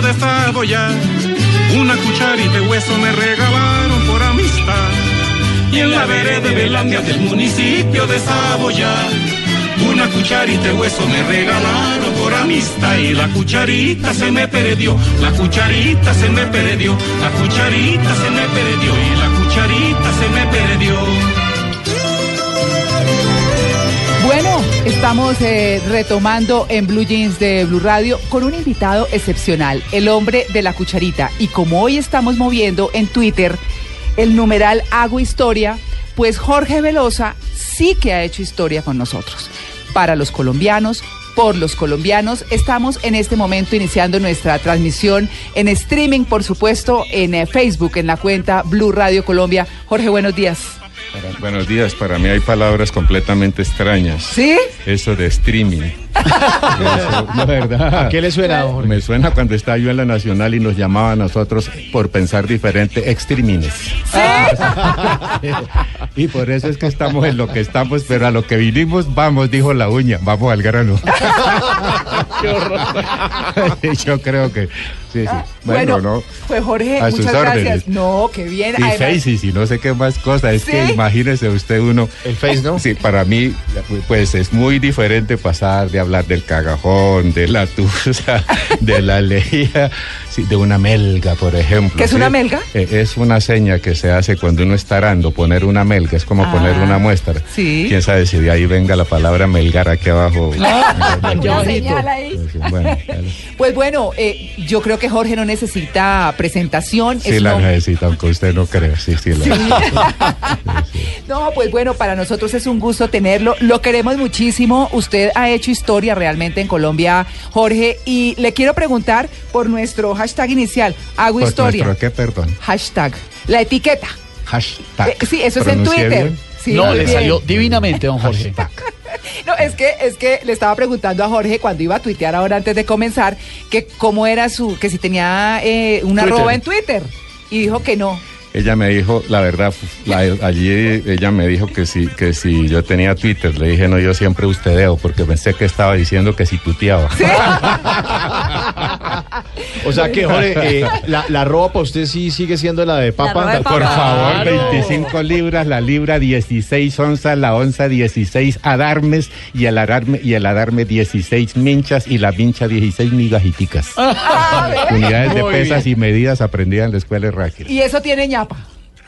De Saboya. Una cucharita de hueso me regalaron por amistad. Y en la vereda de Belandia del municipio de Saboya. Una cucharita de hueso me regalaron por amistad y la cucharita se me perdió, la cucharita se me perdió, la cucharita se me perdió y la cucharita se me perdió. Estamos eh, retomando en Blue Jeans de Blue Radio con un invitado excepcional, el hombre de la cucharita. Y como hoy estamos moviendo en Twitter el numeral Hago Historia, pues Jorge Velosa sí que ha hecho historia con nosotros. Para los colombianos, por los colombianos. Estamos en este momento iniciando nuestra transmisión en streaming, por supuesto, en eh, Facebook, en la cuenta Blue Radio Colombia. Jorge, buenos días. Buenos días, para mí hay palabras completamente extrañas. ¿Sí? Eso de streaming. Eso, la verdad. ¿A qué le suena, Jorge? Me suena cuando estaba yo en la Nacional y nos llamaba a nosotros por pensar diferente, extrimines. y por eso es que estamos en lo que estamos, pero a lo que vinimos, vamos, dijo la uña, vamos al grano. Qué horror. yo creo que sí, sí. Bueno, Bueno, no. pues Jorge, A sus muchas gracias. órdenes. No, qué bien. Y Además- Faces y no sé qué más cosas. Es que imagínese usted uno. El Face, ¿no? Sí, para mí, pues es muy diferente pasar de hablar del cagajón, de la tusa, de la lejía, sí, de una melga, por ejemplo. ¿Qué es ¿sí? una melga? Eh, es una seña que se hace cuando uno está arando, poner una melga, es como poner Ah, una muestra. sí. Quién sabe si de ahí venga la palabra melgar aquí abajo. Ahí. Bueno, Pues bueno, eh, yo creo que Jorge no necesita presentación. sí es la necesita, aunque usted no crea. Sí, sí, la No, pues bueno, para nosotros es un gusto tenerlo. Lo queremos muchísimo. Usted ha hecho historia realmente en Colombia, Jorge. Y le quiero preguntar por nuestro hashtag inicial. Hago Pues historia. nuestro, ¿Qué, perdón? Hashtag. La etiqueta. Hashtag. Eh, sí, eso es en ¿Pronuncié Twitter. bien? Sí, no, le bien. salió divinamente, don Jorge. No, es que, es que le estaba preguntando a Jorge cuando iba a tuitear ahora antes de comenzar, que cómo era su, que si tenía eh, una Twitter. arroba en Twitter. Y dijo que no. Ella me dijo, la verdad, la- allí ella me dijo que si, que si yo tenía Twitter, le dije, no, yo siempre ustedeo, porque pensé que estaba diciendo que si tuteaba. O sea que, Jorge, eh, la, la ropa para usted sí sigue siendo la de papa. de Por Claro. favor, 25 libras, la libra 16 onzas, la onza 16 adarmes y el adarme, y el adarme 16 minchas y la mincha 16 migajiticas. Unidades de pesas bien. y medidas aprendidas en la escuela de Ráquira. Y eso tiene ñapa.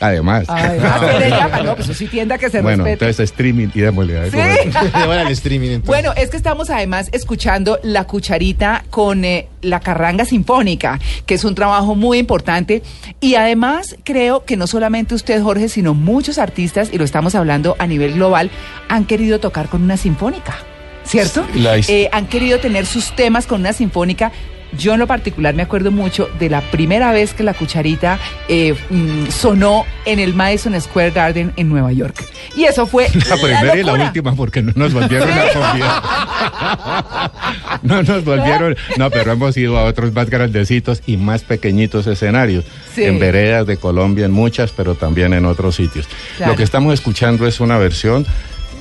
Además. Ñapa. No, pues eso sí tienda que se bueno, respete. entonces streaming y démosle. a ver Sí. cómo es. Bueno, el streaming entonces. Bueno, es que estamos además escuchando La Cucharita con eh, la Carranga Sinfónica, que es un trabajo muy importante. Y además creo que no solamente usted, Jorge, sino muchos artistas, y lo estamos hablando a nivel global, han querido tocar con una sinfónica, ¿cierto? La Eh, han querido tener sus temas con una sinfónica. Yo en lo particular me acuerdo mucho de la primera vez que la cucharita eh, mm, sonó en el Madison Square Garden en Nueva York. Y eso fue La primera y la última porque no nos volvieron a convidar. No nos volvieron, no, pero hemos ido a otros más grandecitos y más pequeñitos escenarios. Sí. En veredas de Colombia, en muchas, pero también en otros sitios. Claro. Lo que estamos escuchando es una versión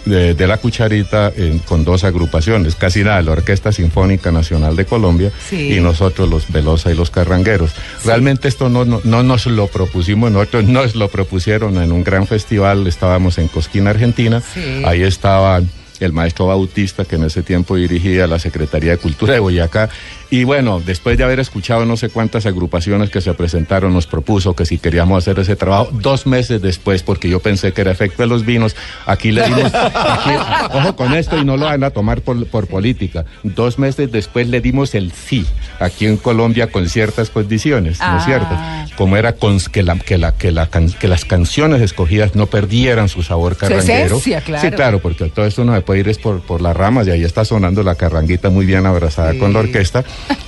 de, de la cucharita en- con dos agrupaciones, casi nada, la Orquesta Sinfónica Nacional de Colombia Sí. y nosotros los Velosa y los Carrangueros. Realmente esto no, no, no nos lo propusimos nosotros, nos lo propusieron en un gran festival, estábamos en Cosquín, Argentina, Sí. ahí estaba el maestro Bautista, que en ese tiempo dirigía la Secretaría de Cultura de Boyacá. Y bueno, después de haber escuchado no sé cuántas agrupaciones que se presentaron, nos propuso que si queríamos hacer ese trabajo, dos meses después, porque yo pensé que era efecto de los vinos, aquí le dimos, aquí, ojo con esto y no lo van a tomar por, por política, dos meses después le dimos el sí, aquí en Colombia con ciertas condiciones, ¿no Ah. es cierto? Como era con, que, la, que, la, que, la que las canciones escogidas no perdieran su sabor Su carranguero. esencia, claro. Sí, claro, porque todo esto no se puede ir es por, por las ramas y ahí está sonando la carranguita muy bien abrazada Sí. con la orquesta,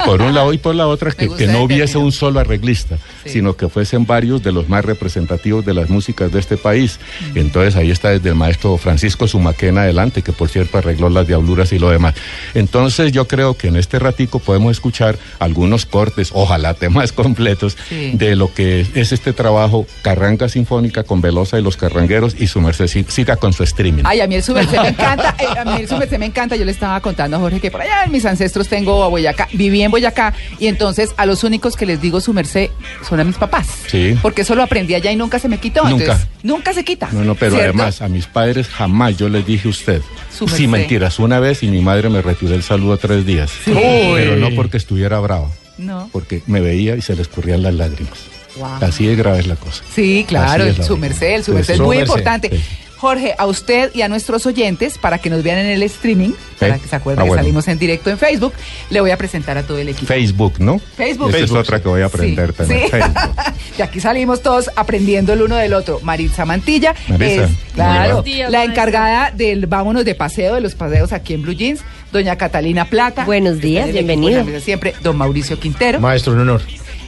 por un lado y por la otra, que, no hubiese un solo arreglista, Sí. sino que fuesen varios de los más representativos de las músicas de este país. Mm. Entonces ahí está desde el maestro Francisco Sumaquena adelante, que por cierto arregló las diabluras y lo demás. Entonces yo creo que en este ratico podemos escuchar algunos cortes, ojalá temas completos, Sí. de lo que es este trabajo Carranga Sinfónica con Velosa y los Carrangueros y su merced siga con su streaming. Ay, a mí el su merced me encanta, eh, a mí el su merced me encanta. Yo le estaba contando a Jorge que por allá en mis ancestros tengo a Boyacá. Viví en Boyacá y entonces a los únicos que les digo su merced son a mis papás. Sí. Porque eso lo aprendí allá y nunca se me quitó. Nunca. entonces, nunca se quita. No, no, pero ¿cierto? además a mis padres jamás yo les dije usted. Su Sí, mentiras, una vez y mi madre me retiró el saludo tres días. Sí. Pero no porque estuviera bravo, No. porque me veía y se le escurrían las lágrimas. Wow. Así de grave es la cosa. Sí, claro, su merced, el su Sí, merced es muy merced, importante. sí. Jorge, a usted y a nuestros oyentes, para que nos vean en el streaming, para que se acuerden Ah, que salimos en directo en Facebook, le voy a presentar a todo el equipo. Facebook, ¿no? Facebook. Esa es Facebook, otra que voy a aprender Sí, también. sí. Facebook. De aquí salimos todos aprendiendo el uno del otro. Maritza Mantilla Marisa, es, claro, Buenos días, la encargada del vámonos de paseo, de los paseos aquí en Blue Jeans. Doña Catalina Plata. Buenos días, bienvenido. la Siempre, don Mauricio Quintero. Maestro, un honor.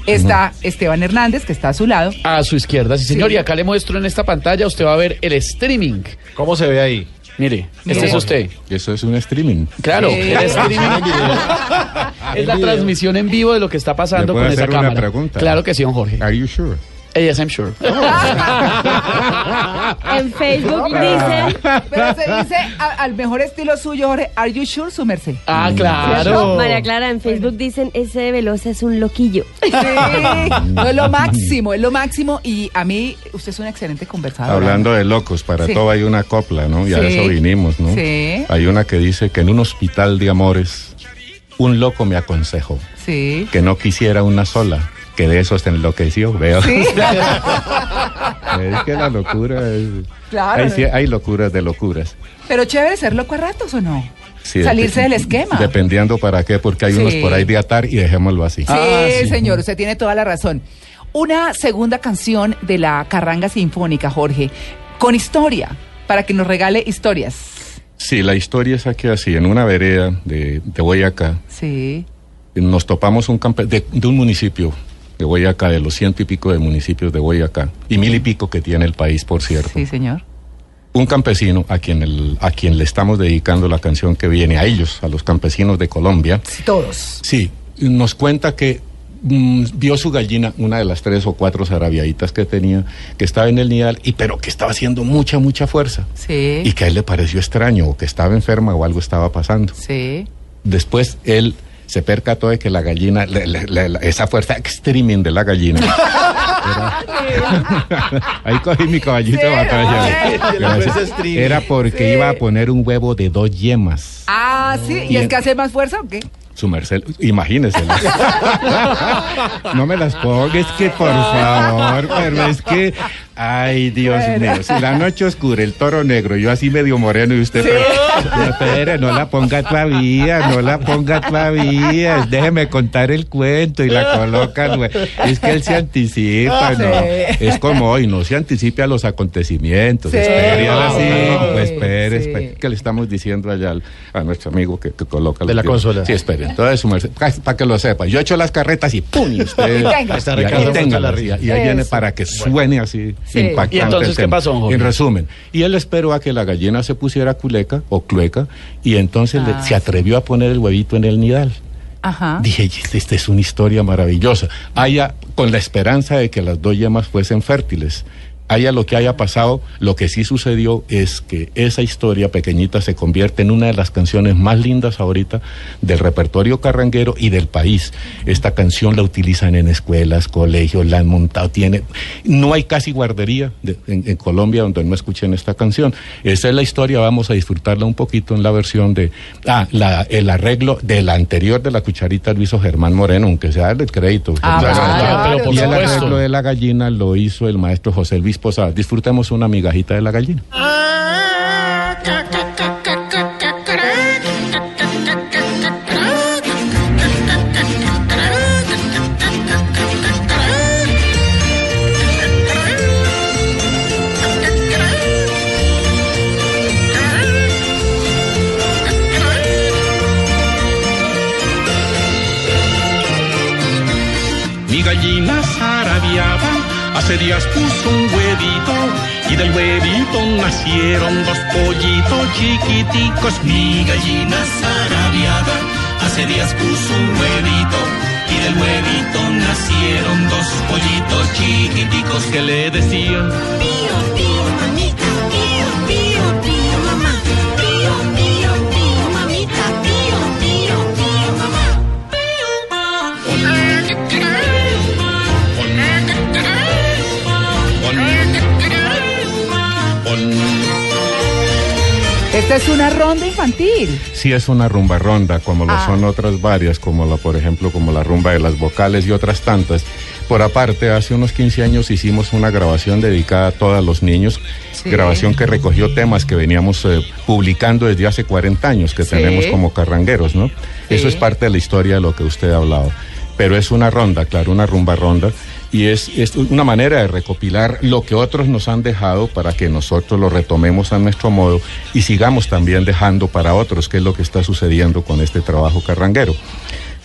Está Esteban Hernández, que está a su lado. A su izquierda, sí señor. Sí. Y acá le muestro en esta pantalla, usted va a ver el streaming. ¿Cómo se ve ahí? Mire, Mire. este es usted. Eso es un streaming. Claro, Sí. el streaming es la transmisión en vivo de lo que está pasando ¿Le puedo con esa una cámara. pregunta? Claro que sí, don Jorge. Are you sure? Yes, I'm sure. En Facebook dicen, Pero se dice a- al mejor estilo suyo, Jorge, ¿Are you sure, su merced? Ah, claro. María Clara, en Facebook dicen, ese de Velosa es un loquillo. Sí, no, es lo máximo, es lo máximo. Y a mí, usted es un excelente conversador. Hablando de locos, para Sí. todo hay una copla, ¿no? Y a Sí. eso vinimos, ¿no? Sí. Hay una que dice que en un hospital de amores, un loco me aconsejó Sí. que no quisiera una sola, que de eso se enloqueció, veo. Sí. es que la locura es... Claro. Hay, sí- hay locuras de locuras. Pero chévere ser loco a ratos o no? Sí, Salirse del esquema. Dependiendo para qué, porque hay Sí. unos por ahí de atar y dejémoslo así. Sí, Ah, sí. señor, usted tiene toda la razón. Una segunda canción de la Carranga Sinfónica, Jorge, con historia, para que nos regale historias. Sí, la historia es aquí así, en una vereda de, de Boyacá, Sí. nos topamos un campe de, de un municipio de Boyacá, de los ciento y pico de municipios de Boyacá, y mil y pico que tiene el país, por cierto. Sí, señor. Un campesino a quien, el- a quien le estamos dedicando la canción que viene, a ellos, a los campesinos de Colombia, Sí, todos. sí, nos cuenta que mm, vio su gallina, una de las tres o cuatro zarabiaditas que tenía, que estaba en el nidal, y pero que estaba haciendo mucha, mucha fuerza. Sí. Y que a él le pareció extraño, o que estaba enferma o algo estaba pasando. Sí. Después él se percató de que la gallina, la- esa fuerza streaming de la gallina. era- Ahí cogí mi caballito de batalla. Era porque Sí. iba a poner un huevo de dos yemas. Ah, sí. ¿Y Y es en- que hace más fuerza o qué? Su merced, imagínese. no me las ponga, es que por favor, pero es que, ay Dios Bueno. mío, si la noche oscura, el toro negro, yo así medio moreno y usted, pero, pero, espere, no la ponga todavía, no la ponga todavía, déjeme contar el cuento y la colocan, güey. es que él se anticipa, Sí. no, es como hoy, no se anticipe a los acontecimientos, Sí. espere, ahora sí, Sí. pues espere, Sí. espere, que le estamos diciendo allá al- a nuestro amigo que, que coloca De la consola. Sí, espere. Entonces, su merced, para que lo sepa, yo echo las carretas y ¡pum! Y usted. Y tenga. y ahí Ricardo tenga la ría. Y ahí viene para que suene así Sí. impactante. ¿Y entonces qué pasó, Jorge? En resumen, y él esperó a que la gallina se pusiera culeca o clueca y entonces le- Ah. se atrevió a poner el huevito en el nidal. Ajá. Dije, "Y esta es una historia maravillosa. Haya, con la esperanza de que las dos yemas fuesen fértiles. Haya lo que haya pasado, lo que sí sucedió es que esa historia pequeñita se convierte en una de las canciones más lindas ahorita del repertorio carranguero y del país. Esta canción la utilizan en escuelas, colegios, la han montado, tiene... No hay casi guardería de- en, en Colombia donde no escuchen esta canción. Esa es la historia, vamos a disfrutarla un poquito en la versión de... Ah, la, el arreglo de la anterior de la cucharita lo hizo Germán Moreno, aunque sea el crédito. Ah, claro, y el arreglo de la gallina lo hizo el maestro José Luis Posada. Disfrutemos una migajita de la gallina. Mi y del huevito nacieron dos pollitos chiquiticos. Mi gallina zarabiaba hace días puso un huevito y del huevito nacieron dos pollitos chiquiticos que le decían. Esta es una ronda infantil. Sí es una rumba ronda, como lo Ah. son otras varias, como la, por ejemplo, como la rumba de las vocales y otras tantas. Por aparte, hace unos 15 años hicimos una grabación dedicada a todos los niños, Sí. grabación que recogió temas que veníamos eh, publicando desde hace 40 años, que Sí. tenemos como carrangueros, ¿no? Sí. Eso es parte de la historia de lo que usted ha hablado. Pero es una ronda, claro, una rumba ronda. Y es, es una manera de recopilar lo que otros nos han dejado para que nosotros lo retomemos a nuestro modo y sigamos también dejando para otros, que es lo que está sucediendo con este trabajo carranguero.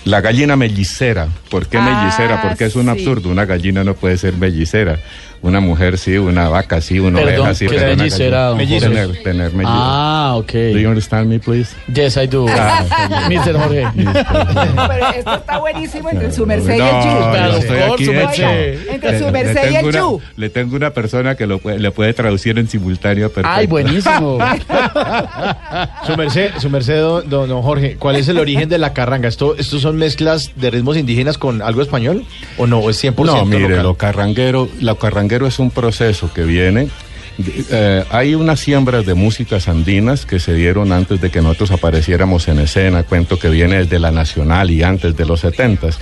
La gallina mellicera, ¿por qué Ah, mellicera? Porque es un sí. absurdo, una gallina no puede ser mellicera. Una mujer sí, una vaca sí, una Perdón, oveja sí. ¿qué es pero una mellicera, gallina- don Mellizos. Tener, tener mellizos. Ah, ok. Do you understand me, please? Yes, I do. Ah, Mr. Jorge. Pero esto está buenísimo entre su merced y el No, yo Pero estoy por aquí su hecho. merced. Entre Le- su le merced y tengo el una- Yu. Le tengo una persona que lo puede, le puede traducir en simultáneo perfecto. Ay, buenísimo. Su merced, su merced, don, don- don Jorge, ¿cuál es el origen de la carranga? ¿Esto, ¿Estos son mezclas de ritmos indígenas con algo español? ¿O no? ¿Es 100% No, mire, local? lo carranguero, lo carranguero es un proceso que viene. eh, hay unas siembras de músicas andinas que se dieron antes de que nosotros apareciéramos en escena, cuento que viene desde la Nacional y antes de los setentas.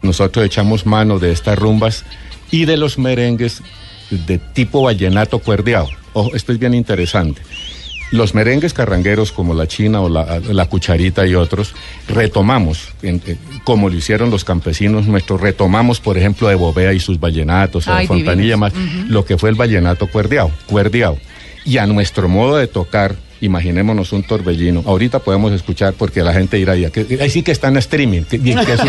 Nosotros echamos mano de estas rumbas y de los merengues de tipo vallenato cuerdeado. Ojo, esto es bien interesante. Los merengues carrangueros como la china o la, la cucharita y otros, retomamos, en- eh, como lo hicieron los campesinos nuestros, retomamos, por ejemplo, de Bobea y sus vallenatos, o de Fontanilla divinos. más, lo que fue el vallenato cuerdeado, cuerdeado. Y a nuestro modo de tocar, imaginémonos un torbellino. Ahorita podemos escuchar porque la gente dirá, ya, que, ahí sí que está en streaming. que- bien, que es un-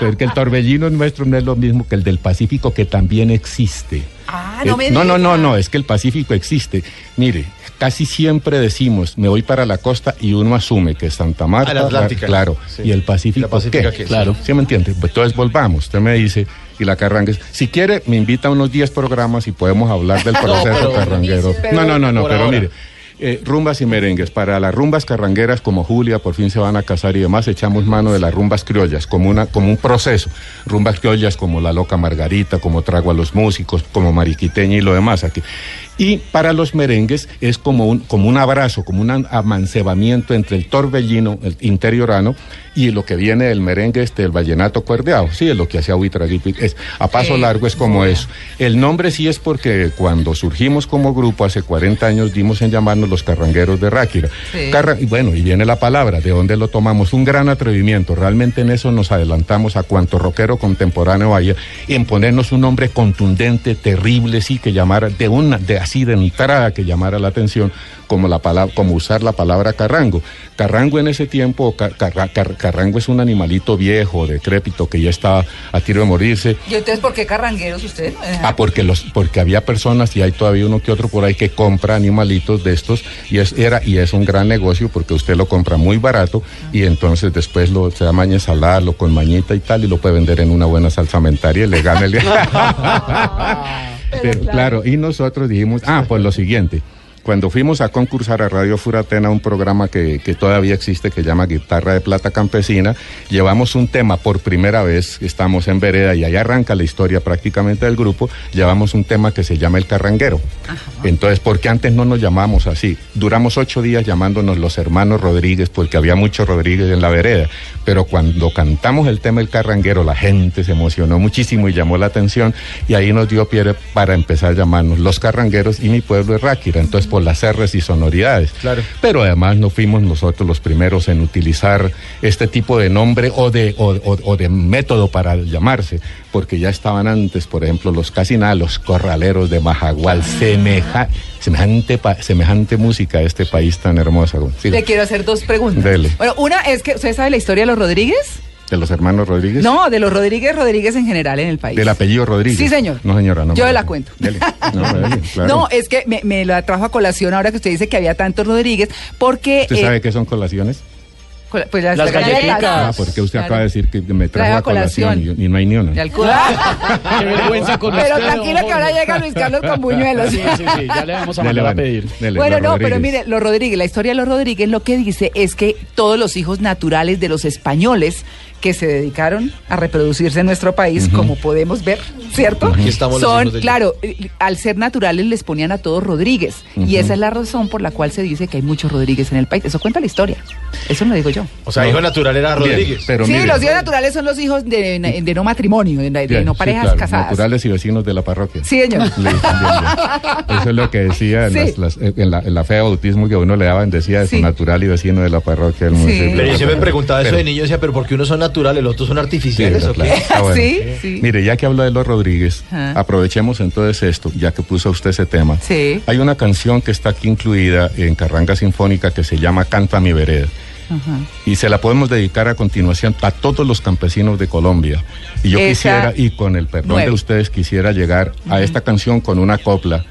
Pero que el torbellino nuestro no es lo mismo que el del Pacífico, que también existe. Ah, Eh, no me no, no, no, no, es que el Pacífico existe. Mire, casi siempre decimos, me voy para la costa y uno asume que Santa Marta, la Atlántica. claro, Sí. y el Pacífico, ¿Y la Pacífica ¿qué? qué? Claro. ¿Sí me entiende? Pues entonces volvamos, usted me dice, y la carrangues, si quiere, me invita a unos 10 programas y podemos hablar del proceso pero- carranguero. Pero- no, no, no, no, pero ahora. mire. Eh, rumbas y merengues. Para las rumbas carrangueras como Julia, por fin se van a casar y demás, echamos mano de las rumbas criollas como, una, como un proceso. Rumbas criollas como La Loca Margarita, como Trago a los Músicos, como Mariquiteña y lo demás aquí. Y para los merengues es como un, como un abrazo, como un amancebamiento entre el torbellino, el interiorano, y lo que viene del merengue, este, el vallenato cuerdeado. Sí, es lo que hacía Huitraguipi. Es, a paso largo es como eso. El nombre sí es porque cuando surgimos como grupo hace 40 años dimos en llamarnos los carrangueros de Ráquira. Sí. Carra- y bueno, y viene la palabra, ¿de dónde lo tomamos? Un gran atrevimiento. Realmente en eso nos adelantamos a cuanto rockero contemporáneo haya, en ponernos un nombre contundente, terrible, sí, que llamara, de una, de así de entrada que llamara la atención, como la palabra, como usar la palabra carrango. Carrango en ese tiempo, ca- carra- car- carrango es un animalito viejo, decrépito, que ya estaba a tiro de morirse. ¿Y entonces por qué carrangueros usted? Ah, porque los, porque había personas y hay todavía uno que otro por ahí que compra animalitos de estos y es era y es un gran negocio porque usted lo compra muy barato y entonces después lo se da maña ensalarlo con mañita y tal y lo puede vender en una buena salsa mentaria y le gana el Pero, claro, y nosotros dijimos, ah, pues lo siguiente. Cuando fuimos a concursar a Radio Furatena, un programa que, que todavía existe, que llama Guitarra de Plata Campesina, llevamos un tema por primera vez, estamos en Vereda y ahí arranca la historia prácticamente del grupo, llevamos un tema que se llama El Carranguero. Entonces, porque antes no nos llamábamos así? Duramos ocho días llamándonos los hermanos Rodríguez, porque había muchos Rodríguez en la vereda, pero cuando cantamos el tema El Carranguero, la gente se emocionó muchísimo y llamó la atención, y ahí nos dio pie para empezar a llamarnos Los Carrangueros y mi pueblo es Ráquira, entonces por las R's y sonoridades. Claro. Pero además no fuimos nosotros los primeros en utilizar este tipo de nombre o de, o, o- o de método para llamarse, porque ya estaban antes, por ejemplo, los casi nada, los corraleros de Majagual, semeja- semejante, pa- semejante música a este país tan hermoso. Sí, Le quiero hacer dos preguntas. Dele. Bueno, una es que, ¿usted sabe la historia de los Rodríguez? De los hermanos Rodríguez. No, de los Rodríguez Rodríguez en general en el país. Del apellido Rodríguez. Sí, señor. No, señora, no. Yo me- la cuento. Dele. No, dele, claro. No, es que me, me la trajo a colación ahora que usted dice que había tantos Rodríguez, porque... ¿Usted eh, sabe qué son colaciones? cola- pues las, Las galletitas. Ah, porque usted acaba de decir que me trajo Trajo a colación, colación. y, y no hay ni una. Qué vergüenza con Pero usted, tranquilo que ahora llega Luis Carlos con buñuelos. Sí, sí, sí, ya le vamos a Dele, mandar a bueno, pedir. dele, Bueno, no, pero mire, los Rodríguez, la historia de los Rodríguez lo que dice es que todos los hijos naturales de los españoles que se dedicaron a reproducirse en nuestro país, como podemos ver, ¿cierto? Aquí estamos los Son, claro, eh, al ser naturales les ponían a todos Rodríguez. Y esa es la razón por la cual se dice que hay muchos Rodríguez en el país. Eso cuenta la historia. Eso no lo digo yo. O sea, hijo natural era Bien, Rodríguez. pero sí, mire, los hijos naturales son los hijos de, de no matrimonio, de, de bien, no sí, parejas claro, casadas. Naturales y vecinos de la parroquia. Sí, señor. Listo, bien, bien. Eso es lo que decía en, Sí. las- las- en la, en la fe de bautismo que uno le daban, decía de su Sí. natural y vecino de la parroquia del Sí. municipio. Pero yo siempre me preguntaba eso Pero- de niño, decía, pero ¿por qué unos son naturales, los otros son Sí, artificiales o qué? Ah, bueno. Sí, sí. Mire, ya que habla de los Rodríguez, Ajá. aprovechemos entonces esto, ya que puso usted ese tema. Sí. Hay una canción que está aquí incluida en Carranga Sinfónica que se llama Canta mi vereda. Ajá. Y se la podemos dedicar a continuación a todos los campesinos de Colombia. Y yo Esa quisiera, y con el perdón nueve. de ustedes, quisiera llegar a esta canción con una copla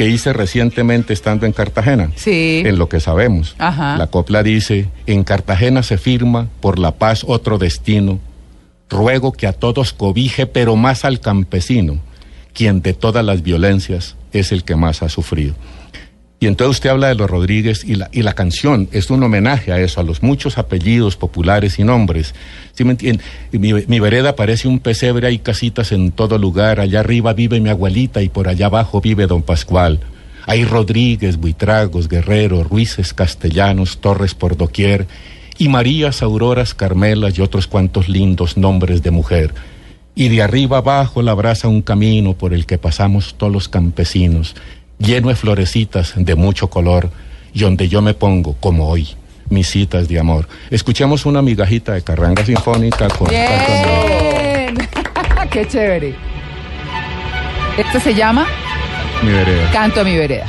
que hice recientemente estando en Cartagena. Sí. En lo que sabemos. Ajá. La copla dice, en Cartagena se firma por la paz otro destino. Ruego que a todos cobije, pero más al campesino, quien de todas las violencias es el que más ha sufrido. Y entonces usted habla de los Rodríguez y la, y la canción es un homenaje a eso, a los muchos apellidos populares y nombres. ¿Sí me entiende? Mi vereda parece un pesebre, hay casitas en todo lugar. Allá arriba vive mi abuelita y por allá abajo vive don Pascual. Hay Rodríguez, Buitragos, Guerrero, Ruices, Castellanos, Torres por doquier. Y Marías, Auroras, Carmelas y otros cuantos lindos nombres de mujer. Y de arriba abajo la abraza un camino por el que pasamos todos los campesinos, lleno de florecitas de mucho color, y donde yo me pongo, como hoy, mis citas de amor. Escuchemos una migajita de Carranga Sinfónica con Bien. Qué chévere. Este se llama mi vereda. Canto a mi vereda.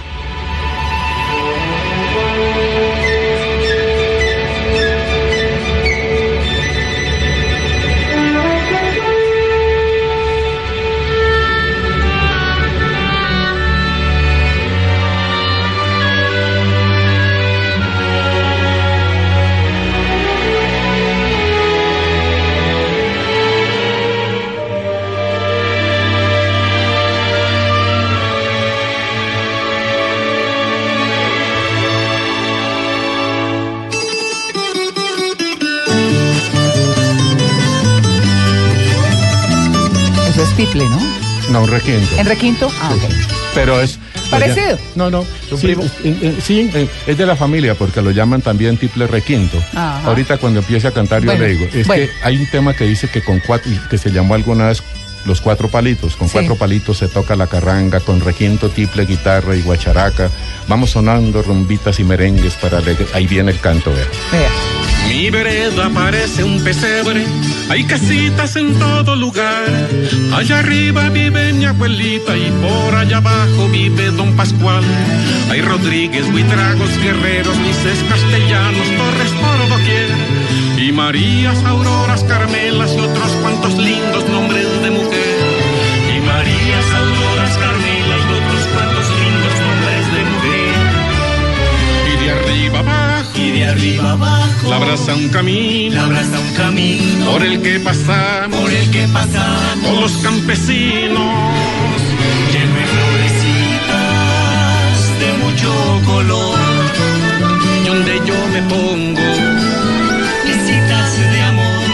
Eso es tiple, ¿no? No, un requinto. ¿En requinto? Ah, ok. Pero es... ¿Parecido? No, no. sí, primo? eh, eh, sí, eh, es de la familia porque lo llaman también tiple requinto. Ajá. Ahorita cuando empiece a cantar yo Bueno, le digo, es bueno. que hay un tema que dice que con cuatro, que se llamó alguna vez los cuatro palitos. Con Sí. cuatro palitos se toca la carranga, con requinto, tiple, guitarra y guacharaca. Vamos sonando rumbitas y merengues para ahí viene el canto, vea. Vea. Mi vereda parece un pesebre, hay casitas en todo lugar. Allá arriba vive mi abuelita y por allá abajo vive don Pascual. Hay Rodríguez, Buitragos, Guerreros, Lices, Castellanos, Torres por doquier. Y Marías, Auroras, Carmelas y otros cuantos lindos nombres de mujer. Arriba abajo La abraza un camino la abraza un camino por el que pasamos por el que pasamos todos los campesinos. lleno de florecitas de mucho color Y donde yo me pongo, Visitas de amor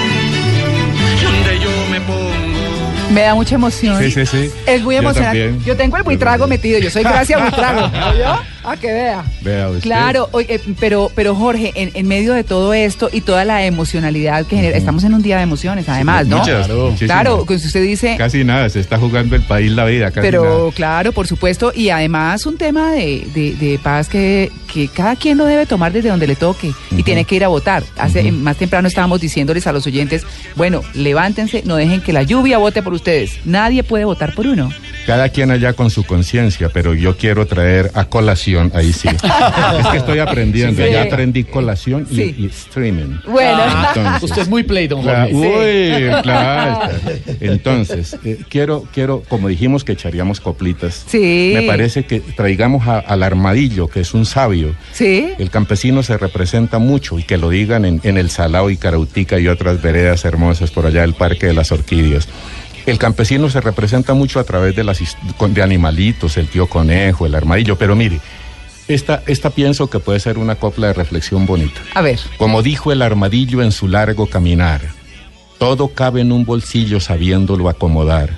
y donde yo me pongo. Me da mucha emoción. Sí, sí, sí. Es muy Yo emocionante. también. Yo tengo el buitrago metido. Yo soy Gracia Buitrago. ¿Oyó? A que vea. Vea usted. Claro, oye, eh, pero, pero Jorge, en, en medio de todo esto y toda la emocionalidad que genera, estamos en un día de emociones, además, ¿no? Muchas, Claro. Claro, que usted dice, Casi nada, se está jugando el país la vida, casi pero nada. claro, por supuesto, y además un tema de, de- de paz que, que cada quien lo debe tomar desde donde le toque y tiene que ir a votar. Hace más temprano estábamos diciéndoles a los oyentes, bueno, levántense, no dejen que la lluvia vote por ustedes. Nadie puede votar por uno. Cada quien allá con su conciencia, pero yo quiero traer a colación, ahí sí. es que estoy aprendiendo, Sí. ya aprendí colación y, Sí. y streaming. Bueno, Entonces, Usted es muy play, don Jorge. Uy, claro. Entonces, eh, quiero, quiero, como dijimos que echaríamos coplitas, Sí. me parece que traigamos a- al armadillo, que es un sabio. sí. El campesino se representa mucho y que lo digan en, en el Salao y Carautica y otras veredas hermosas por allá del Parque de las Orquídeas. El campesino se representa mucho a través de, las, de animalitos, el tío conejo, el armadillo, pero mire, esta, esta pienso que puede ser una copla de reflexión bonita. A ver. Como dijo el armadillo en su largo caminar, Todo cabe en un bolsillo sabiéndolo acomodar.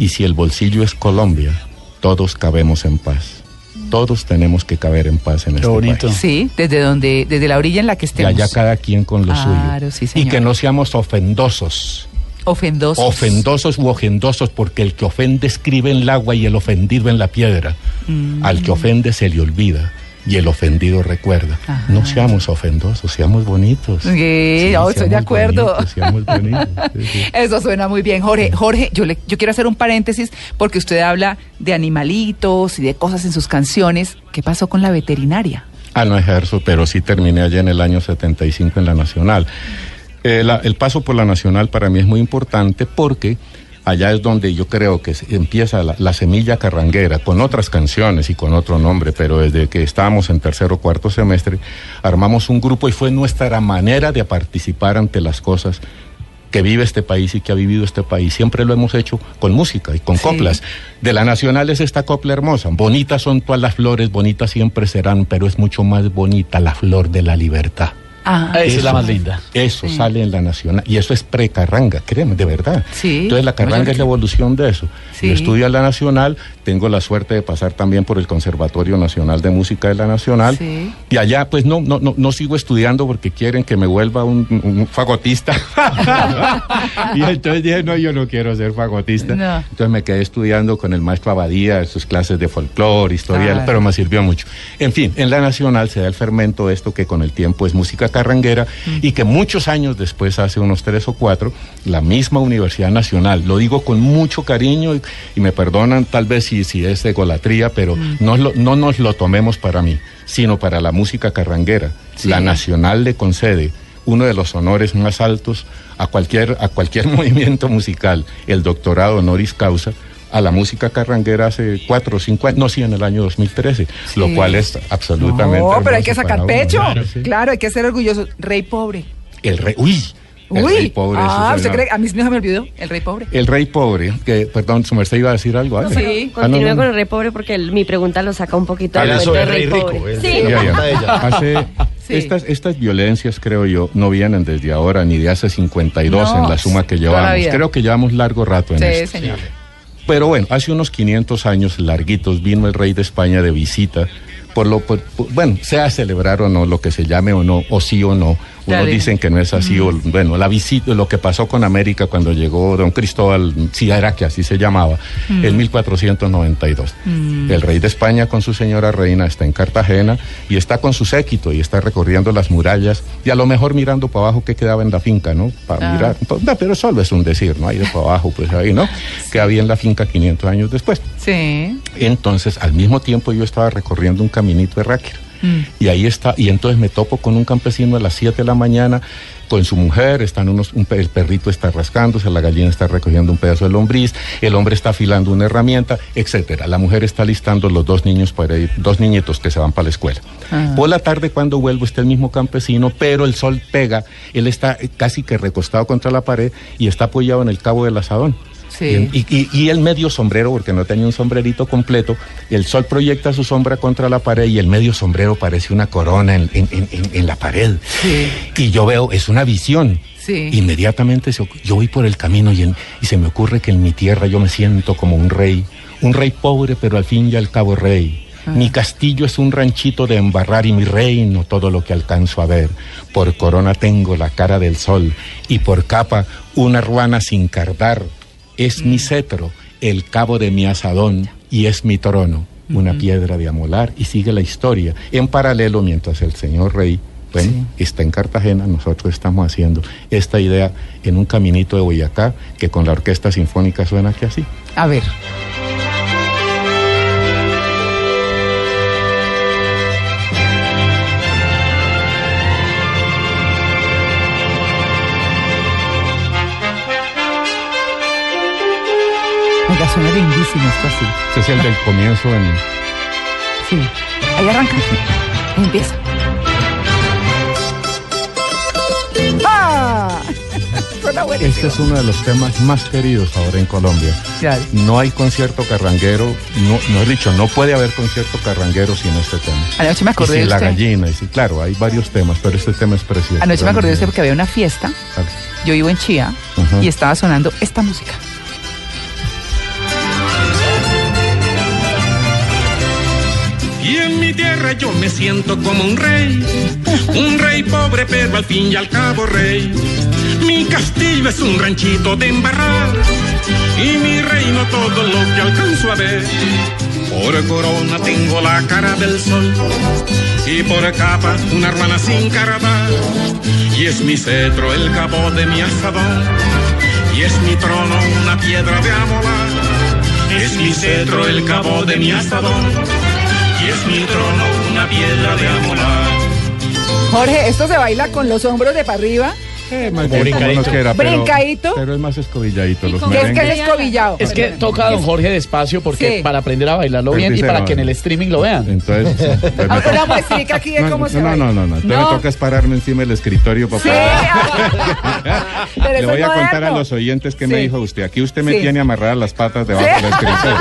Y si el bolsillo es Colombia, todos cabemos en paz. Todos tenemos que caber en paz en este bonito. país. Sí, desde donde, desde la orilla en la que Y estemos. allá cada quien con lo Claro, suyo. sí, y que no seamos ofendosos. Ofendosos. Ofendosos u ojendosos, porque el que ofende escribe en el agua y el ofendido en la piedra. Mm. Al que ofende se le olvida y el ofendido recuerda. Ajá. No seamos ofendosos, seamos bonitos. Sí, estoy de acuerdo. bonitos, seamos bonitos, sí, sí. Eso suena muy bien, Jorge. Jorge, yo, le, yo quiero hacer un paréntesis porque usted habla de animalitos y de cosas en sus canciones. ¿Qué pasó con la veterinaria? Ah, no ejerzo, pero sí terminé allá en el año 75 en la Nacional. Eh, el paso por la Nacional para mí es muy importante porque allá es donde yo creo que empieza la, la semilla carranguera, con otras canciones y con otro nombre, pero desde que estábamos en tercero o cuarto semestre, armamos un grupo y fue nuestra manera de participar ante las cosas que vive este país y que ha vivido este país. Siempre lo hemos hecho con música y con Sí. coplas. De la Nacional es esta copla hermosa. Bonitas son todas las flores, bonitas siempre serán, pero es mucho más bonita la flor de la libertad. Ah, Esa es la más linda. Eso Sí. sale en la Nacional. Y eso es pre-carranga, créeme, de verdad. Sí. Entonces la carranga es la evolución de eso. Sí. Yo estudio en la Nacional, tengo la suerte de pasar también por el Conservatorio Nacional de Música de la Nacional. Sí. Y allá pues no, no, no, no sigo estudiando porque quieren que me vuelva un, un fagotista. y entonces dije, no, yo no quiero ser fagotista. No. Entonces me quedé estudiando con el maestro Abadía, sus clases de folclore, historia, Claro. pero me sirvió mucho. En fin, en la Nacional se da el fermento de esto que con el tiempo es música carranguera y que muchos años después, hace unos tres o cuatro, la misma Universidad Nacional, lo digo con mucho cariño y, y me perdonan tal vez si, si es egolatría, pero no, lo- no nos lo tomemos para mí, sino para la música carranguera. Sí. La Nacional le concede uno de los honores más altos a cualquier, a cualquier movimiento musical, el doctorado honoris causa, a la música carranguera hace cuatro o cinco años, no, sí, en el año 2013, lo Sí. cual es absolutamente. No, pero hay que sacar uno. pecho. Claro, sí. Claro, hay que ser orgulloso. Rey pobre. El rey, uy, el Uy. rey pobre. ah, ¿usted cree? A mí no se me olvidó. El rey pobre. El rey pobre, que, perdón, su merced iba a decir algo. No, Sí. Ah, Continúe no, con el rey pobre porque el- mi pregunta lo saca un poquito del rey rey rico, pobre. el Sí. Ya, ya. de ella. Hace- Sí. estas, estas violencias, creo yo, no vienen desde ahora ni de hace 52 No, en la suma que llevamos. Creo que llevamos largo rato en Sí, esto. señor. Pero bueno, hace unos 500 años larguitos vino el rey de España de visita. Por lo, por- por- bueno, sea celebrar o no, lo que se llame o no, o sí o no. Unos dicen que no es así, o bueno, la visita, lo que pasó con América cuando llegó don Cristóbal, sí era que así se llamaba, en 1492. El rey de España con su señora reina está en Cartagena y está con su séquito y está recorriendo las murallas y a lo mejor mirando para abajo qué quedaba en la finca, ¿no? Para Ah. mirar, no, pero solo es un decir, ¿no? Ahí de para abajo, pues ahí, ¿no? Que había en la finca 500 años después. Sí. Entonces, al mismo tiempo yo estaba recorriendo un caminito de Ráquira. Mm. Y ahí está, y entonces me topo con un campesino a las 7 de la mañana con su mujer, están unos, un el perrito está rascándose, la gallina está recogiendo un pedazo de lombriz, el hombre está afilando una herramienta, etcétera. La mujer está listando los dos niños para ir, dos niñitos que se van para la escuela. Ah. Por la tarde cuando vuelvo está el mismo campesino, pero el sol pega, él está casi que recostado contra la pared y está apoyado en el cabo del asadón. Sí. Y, y- y el medio sombrero, porque no tenía un sombrerito completo, el sol proyecta su sombra contra la pared y el medio sombrero parece una corona en, en- en- en- la pared. Sí. Y yo veo, es una visión. Sí. Inmediatamente se yo voy por el camino y, en- y se me ocurre que en mi tierra yo me siento como un rey, un rey pobre, pero al fin y al cabo rey. Mi castillo es un ranchito de embarrar y mi reino todo lo que alcanzo a ver. Por corona tengo la cara del sol y por capa una ruana sin cardar. Es mi cetro, el cabo de mi asadón y es mi trono, una piedra de amolar y sigue la historia. En paralelo, mientras el señor rey bueno, está en Cartagena, nosotros estamos haciendo esta idea en un caminito de Boyacá que con la orquesta sinfónica suena que así. A ver. Oiga, suena lindísimo esto así. Ese es el del comienzo en... Sí. Ahí arranca. Empieza. ¡Ah! Suena buenísimo. Este es uno de los temas más queridos ahora en Colombia. Claro. No hay concierto carranguero, no, no he dicho, no puede haber concierto carranguero sin este tema. Anoche me Y acordé de sin la usted. gallina, y sí, claro, hay varios temas, pero este tema es precioso. Anoche me acordé de usted porque había una fiesta Ah, yo vivo en Chía y estaba sonando esta música. Y en mi tierra yo me siento como un rey, un rey pobre pero al fin y al cabo rey. Mi castillo es un ranchito de embarrar y mi reino todo lo que alcanzo a ver. Por corona tengo la cara del sol y por capa una hermana sin carada. Y es mi cetro el cabo de mi asadón y es mi trono una piedra de amolar. Es mi cetro el cabo de mi asadón es mi trono una piedra de. Jorge, ¿esto se baila con los hombros de para arriba? Eh, más bien brincadito. nos pero, Brincadito. pero es más escobilladito. Los es que es escobillado. Es que toca a don Jorge despacio porque Sí. para aprender a bailarlo bien y para no, que en el streaming lo vean. Entonces, pues Ah, Una muestrica aquí de no, cómo no, se no, no, no, no. Entonces me toca es pararme encima del escritorio para Sí. poder- Pero Le voy a contar a moderno. los oyentes que Sí. me dijo usted. Aquí usted me Sí. tiene amarradas las patas debajo del escritorio.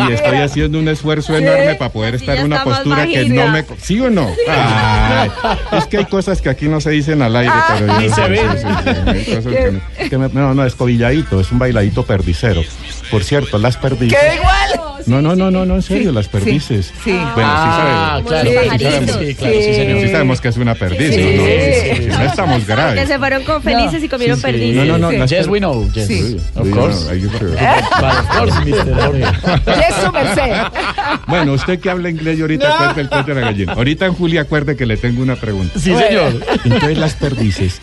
Y estoy haciendo un esfuerzo Sí. enorme para poder estar en una postura que no me... ¿Sí o no? Es que hay cosas que aquí no se dicen al aire, pero no, no, escobilladito, es un bailadito perdicero. Por cierto, las perdices... ¡Qué igual! No, no, no, no, no, en serio, Sí, las perdices. sí, sí. Bueno, sí ah, sabemos. claro, Sí, sí, sabemos, sí, claro, sí, Sí. señor. Sí sabemos que es una perdiz, Sí, ¿no? sí, Si no estamos Que graves. se fueron con felices y comieron Sí, sí. perdices. No, no, no. Sí. las Yes, we know. Yes, Sí. of Sí, course. no. But of course, Mr. Jorge. Yes, su merced. Bueno, usted que habla inglés y ahorita cuenta el cuento de la gallina. Ahorita en Julia acuerde que le tengo una pregunta. Sí, señor. Entonces las perdices.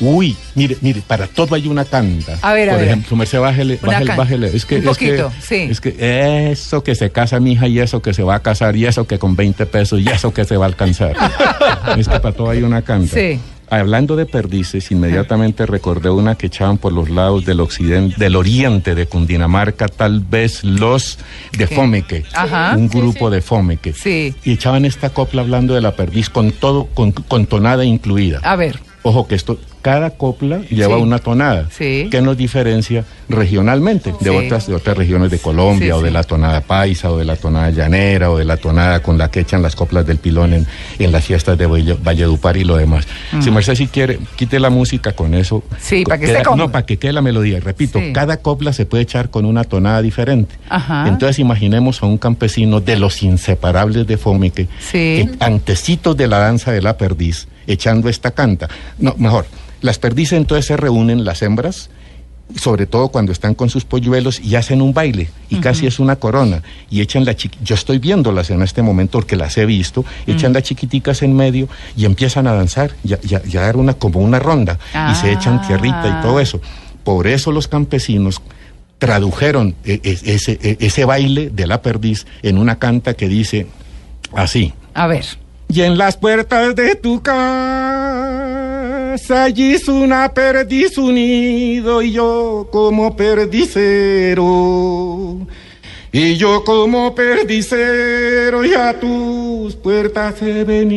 Uy, mire, mire, para todo hay una canta. A ver, a Por ver. ejemplo, su merced, bájele, Una bájele, bájele. Es que, Un es que- poquito, sí. Es que eso que se casa mi hija y eso que se va a casar y eso que con 20 pesos y eso que se va a alcanzar. es que para todo hay una canta. Sí. Hablando de perdices, inmediatamente recordé una que echaban por los lados del occidente, del oriente de Cundinamarca, tal vez los de. Fomeque, Ajá. un grupo de Fomeque. Sí. Y echaban esta copla hablando de la perdiz con todo, con, con tonada incluida. A ver. Ojo que esto, cada copla lleva Sí. una tonada Sí. que nos diferencia regionalmente de Sí. otras de otras regiones de Colombia o de la tonada paisa o de la tonada llanera o de la tonada con la que echan las coplas del pilón en, en las fiestas de Valle- Valledupar y lo demás. Si Merced si quiere, quite la música con eso. Mm. Sí, para que queda- cómodo. No, para que quede la melodía. Repito, cada copla se puede echar con una tonada diferente. Ajá. Entonces imaginemos a un campesino de los inseparables de Fomeque, Sí. que antecitos de la danza de la perdiz, echando esta canta. No, mejor, las perdices entonces se reúnen, las hembras, sobre todo cuando están con sus polluelos y hacen un baile y casi es una corona y echan la chiqui yo estoy viéndolas en este momento porque las he visto echan las chiquiticas en medio y empiezan a danzar ya, ya, dar una como una ronda y se echan tierrita y todo eso. Por eso los campesinos tradujeron e- e- ese, e- ese baile de la perdiz en una canta que dice así. A ver. Y en las puertas de tu casa allí es una perdiz unido y yo como perdicero. Y yo como perdicero y a tus puertas he venido.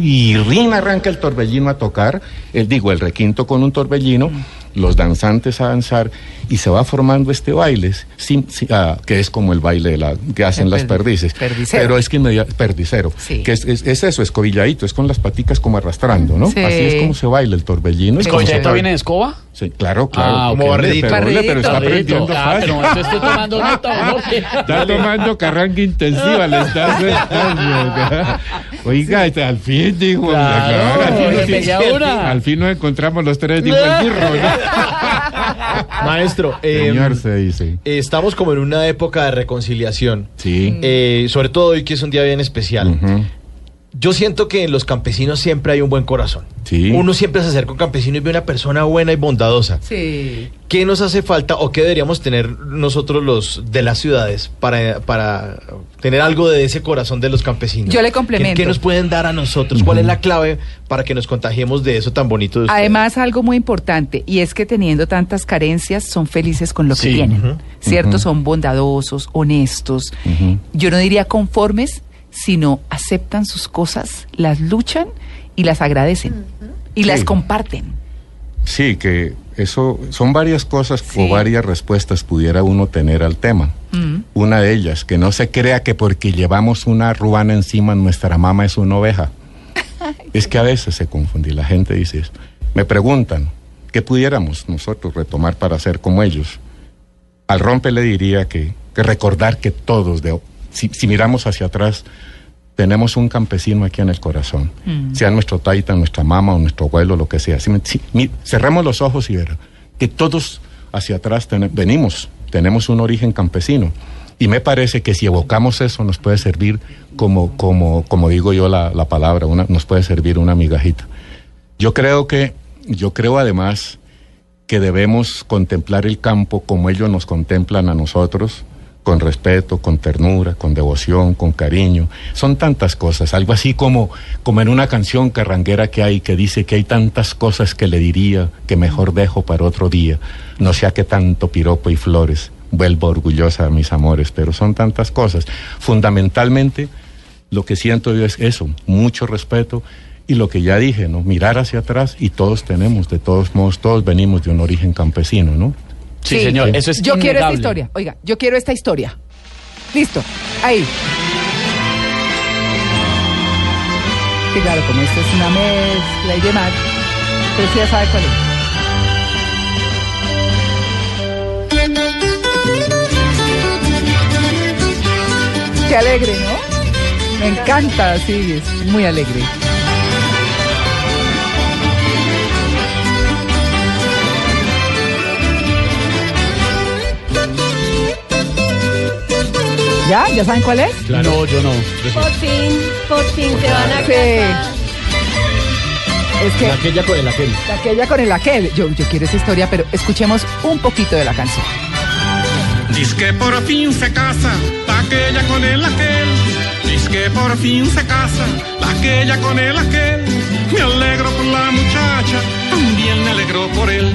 Y Rin arranca el torbellino a tocar, el, digo, el requinto con un torbellino, los danzantes a danzar y se va formando este baile, sin- sin- ah, que es como el baile de la, que hacen El las perdi- perdices. perdicero. Pero es que inmedia- perdicero, Sí. que es, es- es eso, escobilladito, es con las paticas como arrastrando, ¿no? Sí. Así es como se baila el torbellino. ¿Escobilladito viene de escoba? Sí, claro, claro. Ah, como hombre, barridito. pero, pero está aprendiendo Ah, fácil. pero entonces estoy tomando nota, ¿o no? Está tomando carranga intensiva, le está haciendo. Oiga, al fin dijo. Claro, fin nos- al fin nos encontramos los tres, dijo el burro. ¿no? Maestro, eh, Señor, se dice. estamos como en una época de reconciliación. Sí. Eh, sobre todo hoy que es un día bien especial. Yo siento que en los campesinos siempre hay un buen corazón. Sí. Uno siempre se acerca a un campesino y ve una persona buena y bondadosa. Sí. ¿Qué nos hace falta o qué deberíamos tener nosotros los de las ciudades para, para tener algo de ese corazón de los campesinos? Yo le ¿Qué, complemento. qué nos pueden dar a nosotros? ¿Cuál es la clave para que nos contagiemos de eso tan bonito de ustedes? Además, algo muy importante, y es que teniendo tantas carencias, son felices con lo que tienen. ¿Cierto? Son bondadosos, honestos. Yo no diría conformes, sino aceptan sus cosas, las luchan y las agradecen. Y las comparten. Sí, que eso son varias cosas Sí. o varias respuestas pudiera uno tener al tema. Mm. Una de ellas, que no se crea que porque llevamos una ruana encima nuestra mamá es una oveja. Es que a veces se confunde y la gente dice eso. Me preguntan, ¿qué pudiéramos nosotros retomar para ser como ellos? Al rompe le diría que, que recordar que todos, de, si, si miramos hacia atrás, tenemos un campesino aquí en el corazón. Sea nuestro taita, nuestra mamá o nuestro abuelo, lo que sea. Si mi- cerremos los ojos y verán que todos hacia atrás venimos, tenemos un origen campesino. Y me parece que si evocamos eso nos puede servir como, como, como digo yo la, la palabra, una, nos puede servir una migajita. Yo creo que, yo creo además que debemos contemplar el campo como ellos nos contemplan a nosotros, con respeto, con ternura, con devoción, con cariño. Son tantas cosas, algo así como, como en una canción carranguera que hay que dice que hay tantas cosas que le diría que mejor dejo para otro día, no sea que tanto piropo y flores, vuelvo orgullosa a mis amores, pero son tantas cosas. Fundamentalmente, lo que siento yo es eso, mucho respeto y lo que ya dije, ¿no? Mirar hacia atrás y todos tenemos, de todos modos, todos venimos de un origen campesino, ¿no? Sí, señor, eso es Yo quiero esta historia. Oiga, yo quiero esta historia. Listo. Ahí. Sí, claro, como esto es una mezcla y demás. Pero sí ya sabe cuál es. Qué alegre, ¿no? Me encanta, sí, es muy alegre. ¿Ya? ¿Ya saben cuál es? No, yo no. Por fin, por fin se van a Sí. casar. Es que Aquella con el aquel. aquella con el aquel. Yo, yo quiero esa historia, pero escuchemos un poquito de la canción. Dice que por fin se casa la aquella con el aquel. Dice que por fin se casa la aquella con el aquel. Me alegro por la muchacha, también me alegro por él.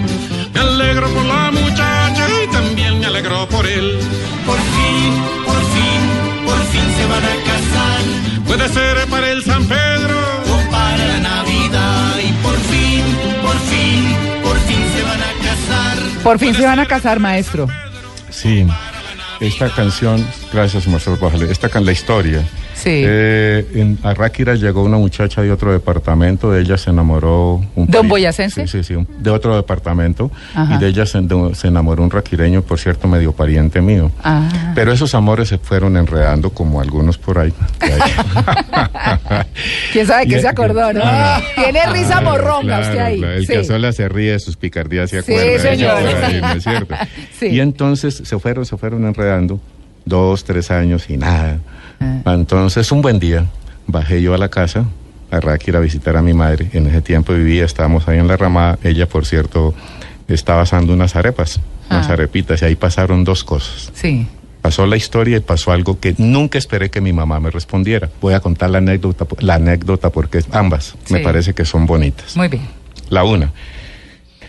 Me alegro por la muchacha y también me alegro por él. Por fin se van a casar. Puede ser para el San Pedro O para la Navidad. Y por fin, por fin, por fin se van a casar. Por fin se van a casar, maestro. Sí, esta canción, gracias Marcelo Bájale, esta can la historia. Sí. Eh, en Arráquira llegó una muchacha de otro departamento, de ella se enamoró un ¿De un boyacense? Sí, sí, de otro departamento. Ajá. Y de ella se, de- se enamoró un raquireño, por cierto, medio pariente mío. Ah. Pero esos amores se fueron enredando como algunos por ahí. ¿Quién sabe qué se acordó, no? No. Tiene risa morronga Claro, usted ahí. claro, El Sí. que sola se ríe de sus picardías se Sí, acuerda. señor. Eso por ahí, ¿no es cierto? Sí. Y entonces se fueron, se fueron enredando dos, tres años y nada. Ah. Entonces un buen día bajé yo a la casa a Ráquira a visitar a mi madre. En ese tiempo vivía, estábamos ahí en la ramada. Ella, por cierto, estaba asando unas arepas, unas Ah. arepitas, y ahí pasaron dos cosas. Sí. Pasó la historia y pasó algo que nunca esperé que mi mamá me respondiera. Voy a contar la anécdota, la anécdota porque ambas me parece que son bonitas. Muy bien. La una.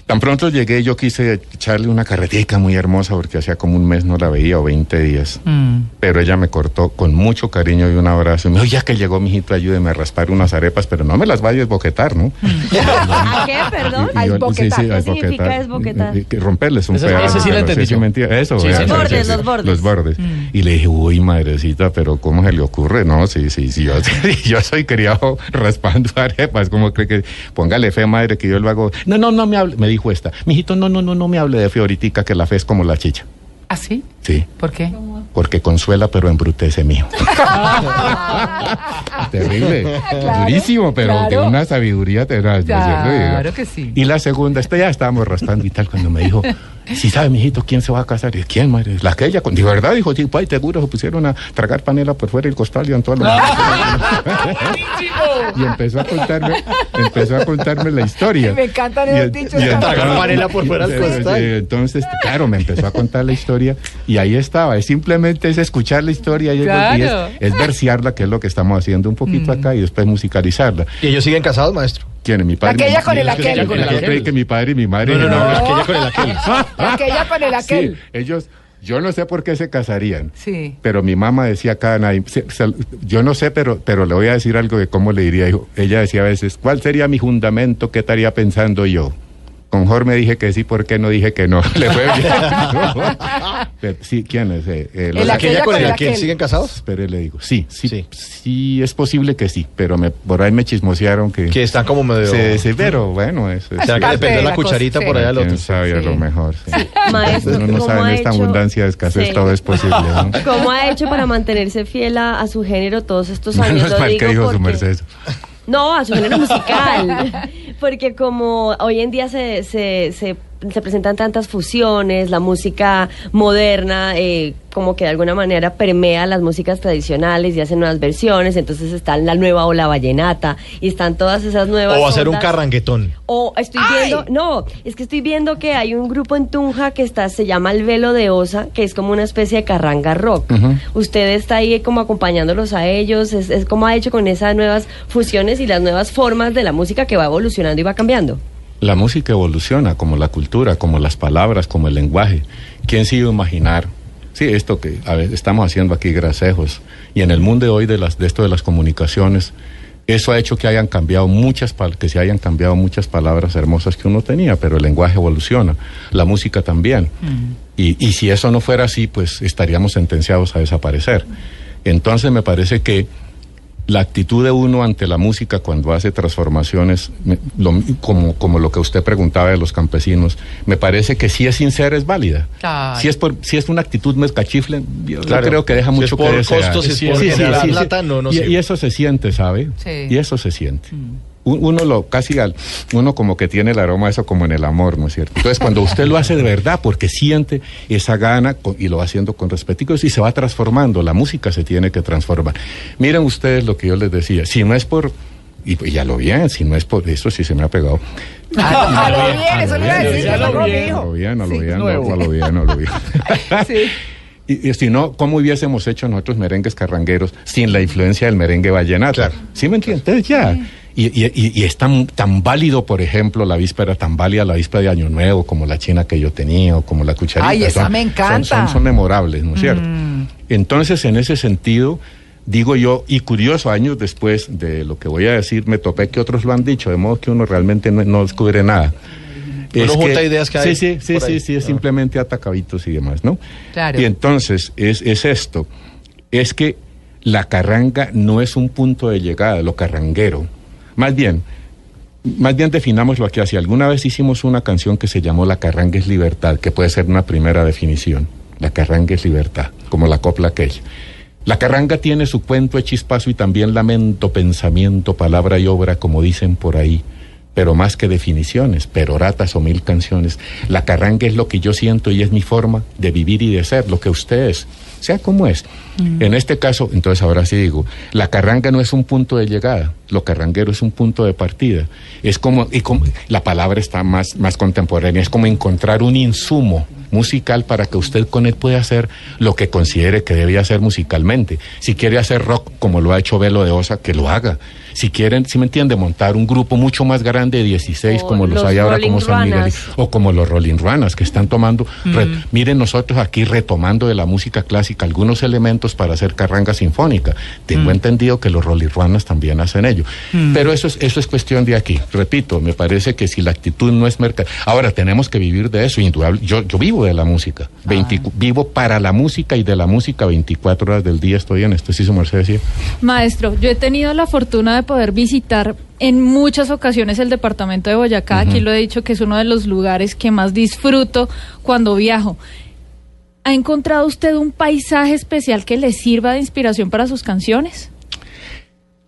Tan pronto llegué, yo quise echarle una carretica muy hermosa porque hacía como un mes no la veía o 20 días. Mm. Pero ella me cortó con mucho cariño y un abrazo. Y me dijo, ya que llegó, mijito, ayúdeme a raspar unas arepas, pero no me las vaya a desboquetar, ¿no? ¿A qué, perdón? A Y yo- esboquetar. ¿Qué significa desboquetar? Romperles un Ese- pedazo. ese sí lo entendí yo. mentira. Eso, Sí, sí, sí, los sí, bordes, sí, los bordes. Los bordes. Y le dije, uy, madrecita, pero ¿cómo se le ocurre? No, sí, sí, sí. Yo, yo soy criado raspando arepas. ¿Cómo cree que? Póngale fe, madre, que yo lo hago. No, no, no me hable. Me dijo esta. Mijito, no, no, no, no me hable de fe ahoritica, que la fe es como la chicha. ¿Ah, sí? Sí. ¿Por qué? Porque consuela, pero embrutece mío. Terrible. Durísimo, pero Claro. de una sabiduría tenaz. Claro que sí. Y la segunda, esta ya estábamos raspando y tal, cuando me dijo, si sabe, mijito, ¿quién se va a casar? Y yo, ¿quién, madre? La aquella. Con... De verdad, dijo, sí, pues, seguro se pusieron a tragar panela por fuera del costal y en todo lo Y empezó a contarme, empezó a contarme la historia. Me encantan esos dichos. y panela por fuera del Sí, costal. sí, Entonces, claro, me empezó a contar la historia y ahí estaba. Es simplemente es escuchar la historia y, es- Claro. es, es versearla, que es lo que estamos haciendo un poquito acá y después musicalizarla. ¿Y ellos siguen casados, maestro? ¿Quién es mi padre? Aquella con el aquel. Yo Con el creí que mi padre y mi madre. No, no, no, no. aquella con el aquel. Aquella con el aquel. Sí, ellos, yo no sé por qué se casarían. Sí. Pero mi mamá decía cada se- yo no sé, pero, pero le voy a decir algo de cómo le diría. hijo. Ella decía a veces, ¿cuál sería mi fundamento? ¿Qué estaría pensando yo? Con Jorge me dije que sí, ¿por qué no dije que no? Le fue bien. Pero, sí, ¿quién es? Eh, eh, El aquel- ¿Aquella con el aquel siguen casados? Espere, le digo. Sí, sí, Sí. sí, es posible que sí, pero me, por ahí me chismosearon que... Que están como medio... Sí, sí, pero bueno, eso es... ¿Será que parte le perdió de la la cucharita por allá al ¿Quién otro? sabe? A Sí. lo mejor, sí. Maestro, Uno no ¿cómo sabe, en esta hecho? abundancia de escasez Sí. todo es posible, ¿no? ¿Cómo ha hecho para mantenerse fiel a, a su género todos estos años? Menos Lo mal que digo dijo su porque- merced. No, a su género musical. Porque como hoy en día se, se, se, se presentan tantas fusiones, la música moderna eh, como que de alguna manera permea las músicas tradicionales y hacen nuevas versiones, entonces está la nueva ola vallenata y están todas esas nuevas O va a ser un carranguetón. O estoy ¡Ay! viendo, no, es que estoy viendo que hay un grupo en Tunja que está, se llama El Velo de Osa, que es como una especie de carranga rock. Usted está ahí como acompañándolos a ellos, es, es como ha hecho con esas nuevas fusiones y las nuevas formas de la música que va evolucionando y va cambiando. La música evoluciona, como la cultura, como las palabras, como el lenguaje. ¿Quién se iba a imaginar? Sí, esto que a ver, estamos haciendo aquí grasejos. Y en el mundo de hoy de, las, de esto de las comunicaciones, eso ha hecho que hayan cambiado muchas que se hayan cambiado muchas palabras hermosas que uno tenía, pero el lenguaje evoluciona, la música también. Y, y si eso no fuera así, pues estaríamos sentenciados a desaparecer. Entonces me parece que la actitud de uno ante la música cuando hace transformaciones, lo- como, como lo que usted preguntaba de los campesinos, me parece que si es sincera es válida. Ay. Si es por, si es una actitud mezcachifle, yo, Claro. creo que deja Si mucho es por que desear. costos, si es por Sí, sí, generar sí, sí. plata, no, no y, sé. y eso se siente, ¿sabe? Sí. Y eso se siente. Un- Uno lo casi al, uno como que tiene el aroma de eso como en el amor, ¿no es cierto? Entonces cuando usted lo hace de verdad porque siente esa gana con- y lo va haciendo con respeto y se va transformando, la música se tiene que transformar. Miren ustedes lo que yo les decía, si no es por y, y a lo bien, si no es por eso sí se me ha pegado. A lo bien, eso le iba a decir, a lo eso no bien. A dijo. lo bien, a lo Sí. bien, a lo bien, a lo bien. Sí. Y, y si no, ¿cómo hubiésemos hecho nosotros merengues carrangueros sin la influencia del merengue vallenato? Claro. ¿Sí me entiendes? Ya. Y, y- y- y es tan, tan válido, por ejemplo, la víspera, tan válida la víspera de Año Nuevo, como la china que yo tenía, o como la cucharita. Ay, esa Son- me encanta. Son, son memorables, ¿no es cierto? Entonces, en ese sentido, digo yo, y curioso, años después de lo que voy a decir, me topé que otros lo han dicho, de modo que uno realmente no, no descubre nada. Uno junta ideas que hay Sí, sí, sí, ahí. sí, sí, es Ah. simplemente atacabitos y demás, ¿no? Claro. Y entonces, es, es esto, es que la carranga no es un punto de llegada, lo carranguero. Más bien, más bien definámoslo aquí así. Alguna vez hicimos una canción que se llamó La carranga es libertad, que puede ser una primera definición. La carranga es libertad, como la copla aquella. La carranga tiene su cuento chispazo y también lamento, pensamiento, palabra y obra, como dicen por ahí. Pero más que definiciones, peroratas o mil canciones. La carranga es lo que yo siento y es mi forma de vivir y de ser, lo que usted es, sea como es. En este caso, entonces ahora sí digo, la carranga no es un punto de llegada, lo carranguero es un punto de partida. Es como, y como la palabra está más, más contemporánea, es como encontrar un insumo musical para que usted con él pueda hacer lo que considere que debe hacer musicalmente. Si quiere hacer rock como lo ha hecho Velo de Osa, que lo haga. Si quieren, si me entiende, montar un grupo mucho más grande de 16 O como los, los hay ahora Rolling como San Miguel o como los Rolling Ruanas que están tomando, re- miren nosotros aquí retomando de la música clásica algunos elementos para hacer carranga sinfónica. Tengo entendido que los Rolling Ruanas también hacen ello. Pero eso es, eso es cuestión de aquí. Repito, me parece que si la actitud no es mercado. Ahora tenemos que vivir de eso, indudable. Yo, yo vivo de la música. 20 Vivo para la música y de la música 24 horas del día estoy en esto. Sí, su merced decía. Maestro, yo he tenido la fortuna de poder visitar en muchas ocasiones el departamento de Boyacá. Aquí lo he dicho que es uno de los lugares que más disfruto cuando viajo. ¿Ha encontrado usted un paisaje especial que le sirva de inspiración para sus canciones?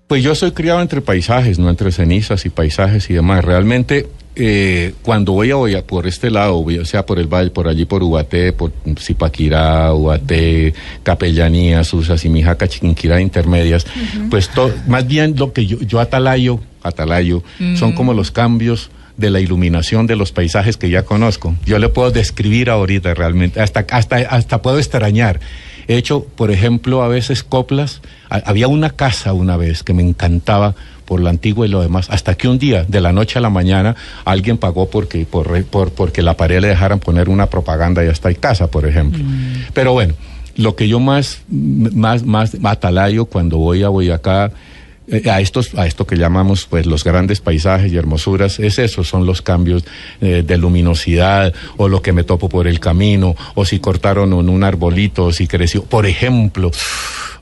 Pues yo soy criado entre paisajes, no entre cenizas y paisajes y demás. Realmente, eh, cuando voy a, voy a por este lado, o sea, por el valle, por allí, por Ubaté, por Zipaquirá, Ubaté, Capellanía, Susa, Simijaca, Chiquinquirá, intermedias, pues to- más bien lo que yo, yo atalayo, atalayo, son como los cambios de la iluminación de los paisajes que ya conozco. Yo le puedo describir ahorita realmente, hasta, hasta, hasta puedo extrañar. He hecho, por ejemplo, a veces coplas. Ha- había una casa una vez que me encantaba por lo antiguo y lo demás, hasta que un día, de la noche a la mañana, alguien pagó porque, por, por, porque la pared le dejaran poner una propaganda y hasta hay casa, por ejemplo. Pero bueno, lo que yo más, más, más atalayo cuando voy a Boyacá, eh, a estos a esto que llamamos pues los grandes paisajes y hermosuras es eso son los cambios eh, de luminosidad o lo que me topo por el camino o si cortaron un, un arbolito o si creció por ejemplo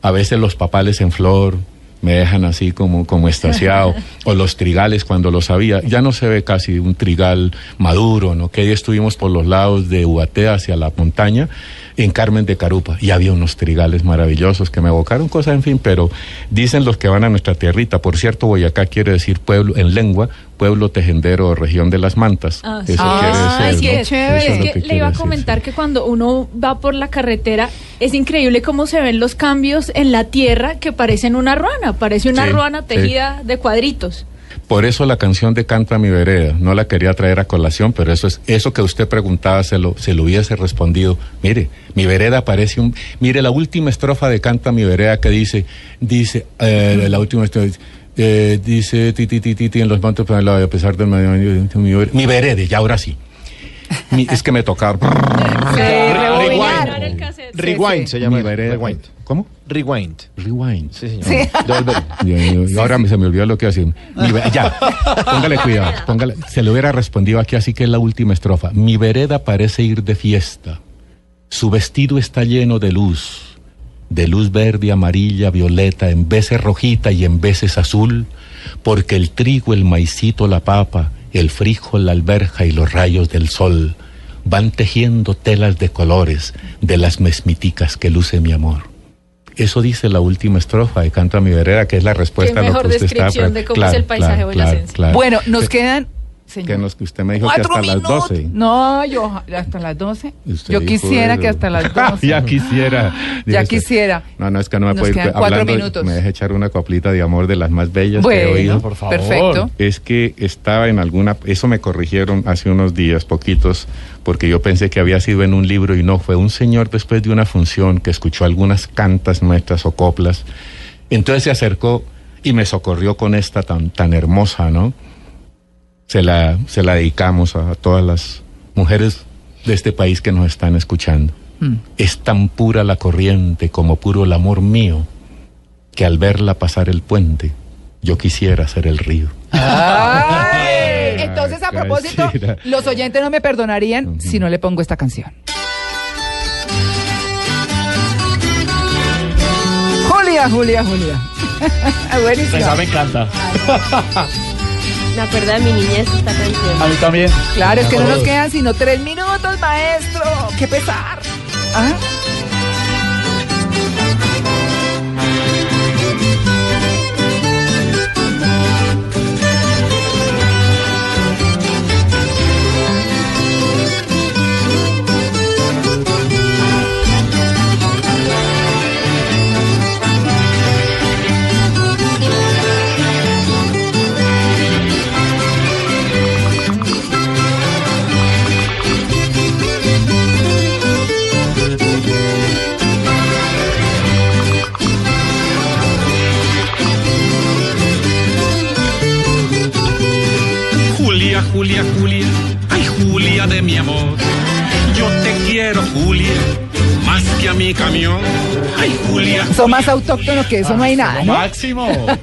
a veces los papales en flor me dejan así como como estasiado o los trigales cuando los había ya no se ve casi un trigal maduro no que ahí estuvimos por los lados de Ubaté hacia la montaña en Carmen de Carupa y había unos trigales maravillosos que me evocaron cosas, en fin, pero dicen los que van a nuestra tierrita. Por cierto, Boyacá quiere decir pueblo, en lengua, pueblo tejendero o región de las mantas. Ah, Eso sí. quiere Ah, decir, es. Eso es que le iba a comentar que cuando uno va por la carretera es increíble cómo se ven los cambios en la tierra que parecen una ruana, parece una Sí, ruana sí. tejida de cuadritos. Por eso la canción de Canta mi vereda, no la quería traer a colación, pero eso es eso que usted preguntaba se lo se lo hubiese respondido. Mire, mi vereda parece un mire la última estrofa de Canta mi vereda que dice dice eh, la última estrofa eh, dice ti ti ti ti ti en los lado, a pesar del mi vereda, ya ahora sí. Mi- es que me rebobinar. Rewind. Rewind se llama. mi vereda. Rewind. ¿Cómo? Rewind. Rewind. Sí, señor. Ahora se me olvidó lo que hacía. Mi ve- ya, póngale cuidado. Póngale, se le hubiera respondido aquí, así que es la última estrofa. Mi vereda parece ir de fiesta. Su vestido está lleno de luz. De luz verde, amarilla, violeta, en veces rojita y en veces azul. Porque el trigo, el maicito, la papa, el frijol, la alberja y los rayos del sol van tejiendo telas de colores de las mesmiticas que luce mi amor. Eso dice la última estrofa de Canta mi vereda, que es la respuesta Qué a lo mejor que usted estaba descripción pre- de cómo es el paisaje boyacense. Bueno, nos quedan. Señor, Que nos- que usted me dijo que hasta las minutos. 12. No, yo hasta las 12. Usted Yo quisiera que hasta las 12. ya quisiera. Ya Dice, quisiera. No, no, es que no me Nos puedo ir cuatro hablando. minutos. Me deja echar una coplita de amor de las más bellas que he Bueno, oído. por favor. perfecto. Es que estaba en alguna, eso me corrigieron hace unos días, poquitos, porque yo pensé que había sido en un libro y no, fue un señor después de una función que escuchó algunas cantas nuestras o coplas, entonces se acercó y me socorrió con esta tan, tan hermosa, ¿no? Se la, se la dedicamos a, todas las mujeres de este país que nos están escuchando. Mm. Es tan pura la corriente como puro el amor mío, que al verla pasar el puente, yo quisiera ser el río. Ay, entonces, a propósito, los oyentes no me perdonarían si no le pongo esta canción. Julia, Julia, Julia. Buenísima. Esa me encanta. Me acuerdo de mi niñez esta canción. A mí también. Claro, es que no nos quedan sino tres minutos, maestro. ¡Qué pesar! ¿Ah? Mi camión. Ay Julia. Son más autóctonos que eso, no hay nada, Lo ¿no? máximo.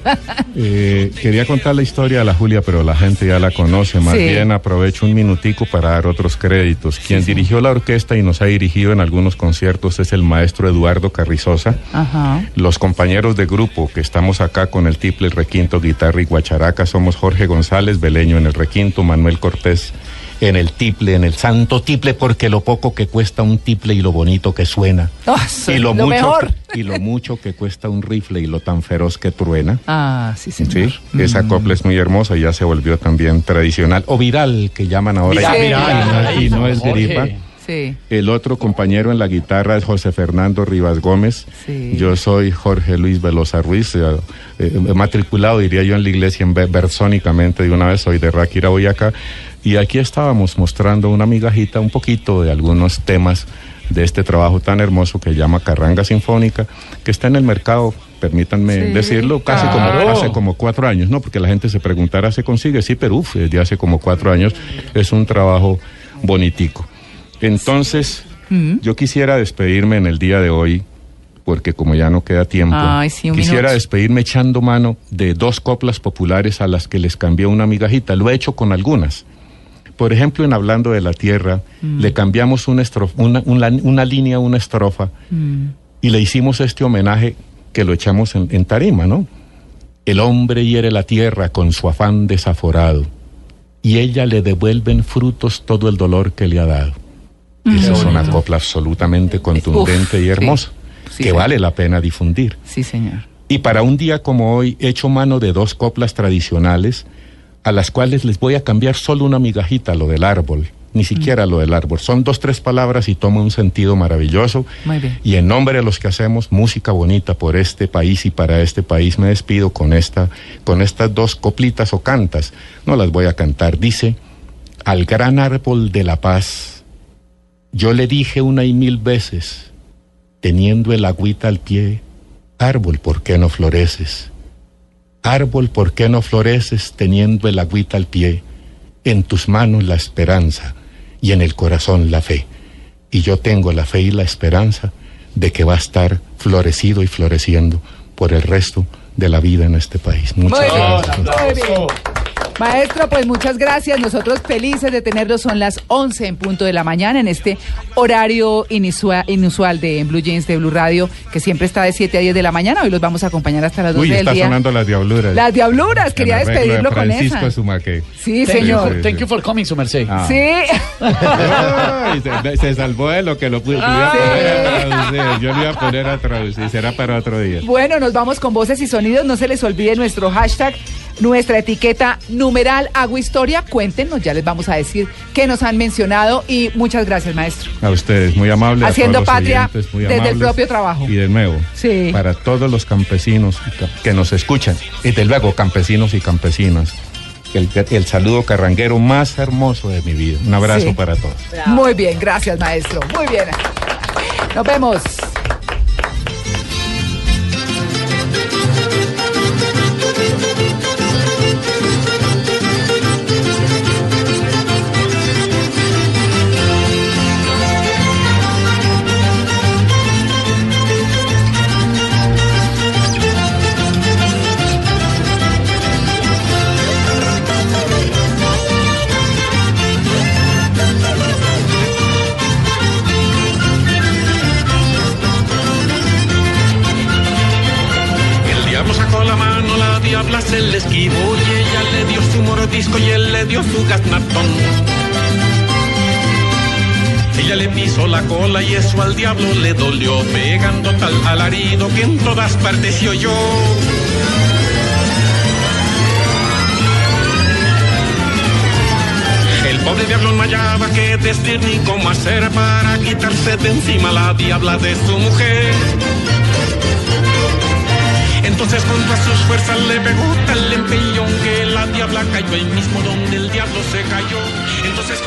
Eh, quería contar la historia de la Julia, pero la gente ya la conoce. Más Sí. bien aprovecho un minutico para dar otros créditos. Quien dirigió la orquesta y nos ha dirigido en algunos conciertos es el maestro Eduardo Carrizosa. Ajá. Los compañeros de grupo que estamos acá con el tiple, el requinto, guitarra y guacharaca somos Jorge González, Beleño en el requinto, Manuel Cortés en el tiple, en el santo tiple, porque lo poco que cuesta un tiple y lo bonito que suena. Ah, sí, y lo, lo mucho mejor. que- y lo mucho que cuesta un rifle y lo tan feroz que truena. Ah, sí, señor. Sí, esa copla es muy hermosa y ya se volvió también tradicional o viral que llaman ahora Viral, y, viral. y no es Jorge. gripa. Sí. El otro compañero en la guitarra es José Fernando Rivas Gómez. Sí. Yo soy Jorge Luis Velosa Ruiz, eh, eh, matriculado, diría yo, en la iglesia en Bersónicamente de una vez, soy de Ráquira, Boyacá. Y aquí estábamos mostrando una migajita, un poquito de algunos temas de este trabajo tan hermoso que llama Carranga Sinfónica, que está en el mercado, permítanme Sí, decirlo, casi claro. como hace como cuatro años, ¿no? Porque la gente se preguntará, ¿se consigue? Sí, pero uff, desde hace como cuatro años es un trabajo bonitico. Entonces, yo quisiera despedirme en el día de hoy, porque como ya no queda tiempo, Ay, sí, un quisiera minuto. despedirme echando mano de dos coplas populares a las que les cambié una migajita. Lo he hecho con algunas. Por ejemplo, en Hablando de la Tierra, Mm. le cambiamos una, estrof- una, una- una línea, una estrofa, Mm. y le hicimos este homenaje que lo echamos en, en tarima, ¿no? El hombre hiere la tierra con su afán desaforado, y ella le devuelven frutos todo el dolor que le ha dado. Esa es una copla absolutamente contundente Uf, y hermosa, sí. Que sí. vale la pena difundir. Sí, señor. Y para un día como hoy he hecho mano de dos coplas tradicionales a las cuales les voy a cambiar solo una migajita, lo del árbol, ni siquiera lo del árbol. Son dos, tres palabras y toma un sentido maravilloso. Muy bien. Y en nombre de los que hacemos música bonita por este país y para este país me despido con esta, con estas dos coplitas o cantas. No las voy a cantar. Dice, al gran árbol de la paz, yo le dije una y mil veces, teniendo el agüita al pie, árbol, ¿por qué no floreces? Árbol, ¿por qué no floreces teniendo el agüita al pie? En tus manos la esperanza y en el corazón la fe. Y yo tengo la fe y la esperanza de que va a estar florecido y floreciendo por el resto de la vida en este país. Muchas Muy bien, gracias. muy bien. Maestro, pues muchas gracias. Nosotros felices de tenerlo. Son las 11 en punto de la mañana en este horario inusual de Blue Jeans de Blue Radio, que siempre está de 7 a 10 de la mañana. Hoy los vamos a acompañar hasta las 12 Uy, del está día. sonando las diabluras. Las diabluras, quería arreglo de despedirlo con Francisco esa. Sumaque. Sí, Thank señor. thank you for coming, su merced. Ah. Sí. Se, se salvó de lo que lo pu- Ah, traducir. Yo lo iba a poner a traducir. Será para otro día. Bueno, nos vamos con voces y sonidos. No se les olvide nuestro hashtag, nuestra etiqueta numeral Hago Historia. Cuéntenos, ya les vamos a decir que nos han mencionado. Y muchas gracias, maestro. A ustedes, muy amables. Haciendo patria oyentes, muy desde el propio trabajo. Y de nuevo, Sí. para todos los campesinos que nos escuchan, y de luego campesinos y campesinas, el, el saludo carranguero más hermoso de mi vida. Un abrazo Sí. para todos. Muy bien, gracias, maestro. Muy bien. Nos vemos. Diablo le dolió, pegando tal alarido que en todas partes se. El pobre diablo no hallaba qué decir ni cómo hacer para quitarse de encima la diabla de su mujer. Entonces junto a sus fuerzas le pegó tal empellón que la diabla cayó ahí mismo donde el diablo se cayó. Entonces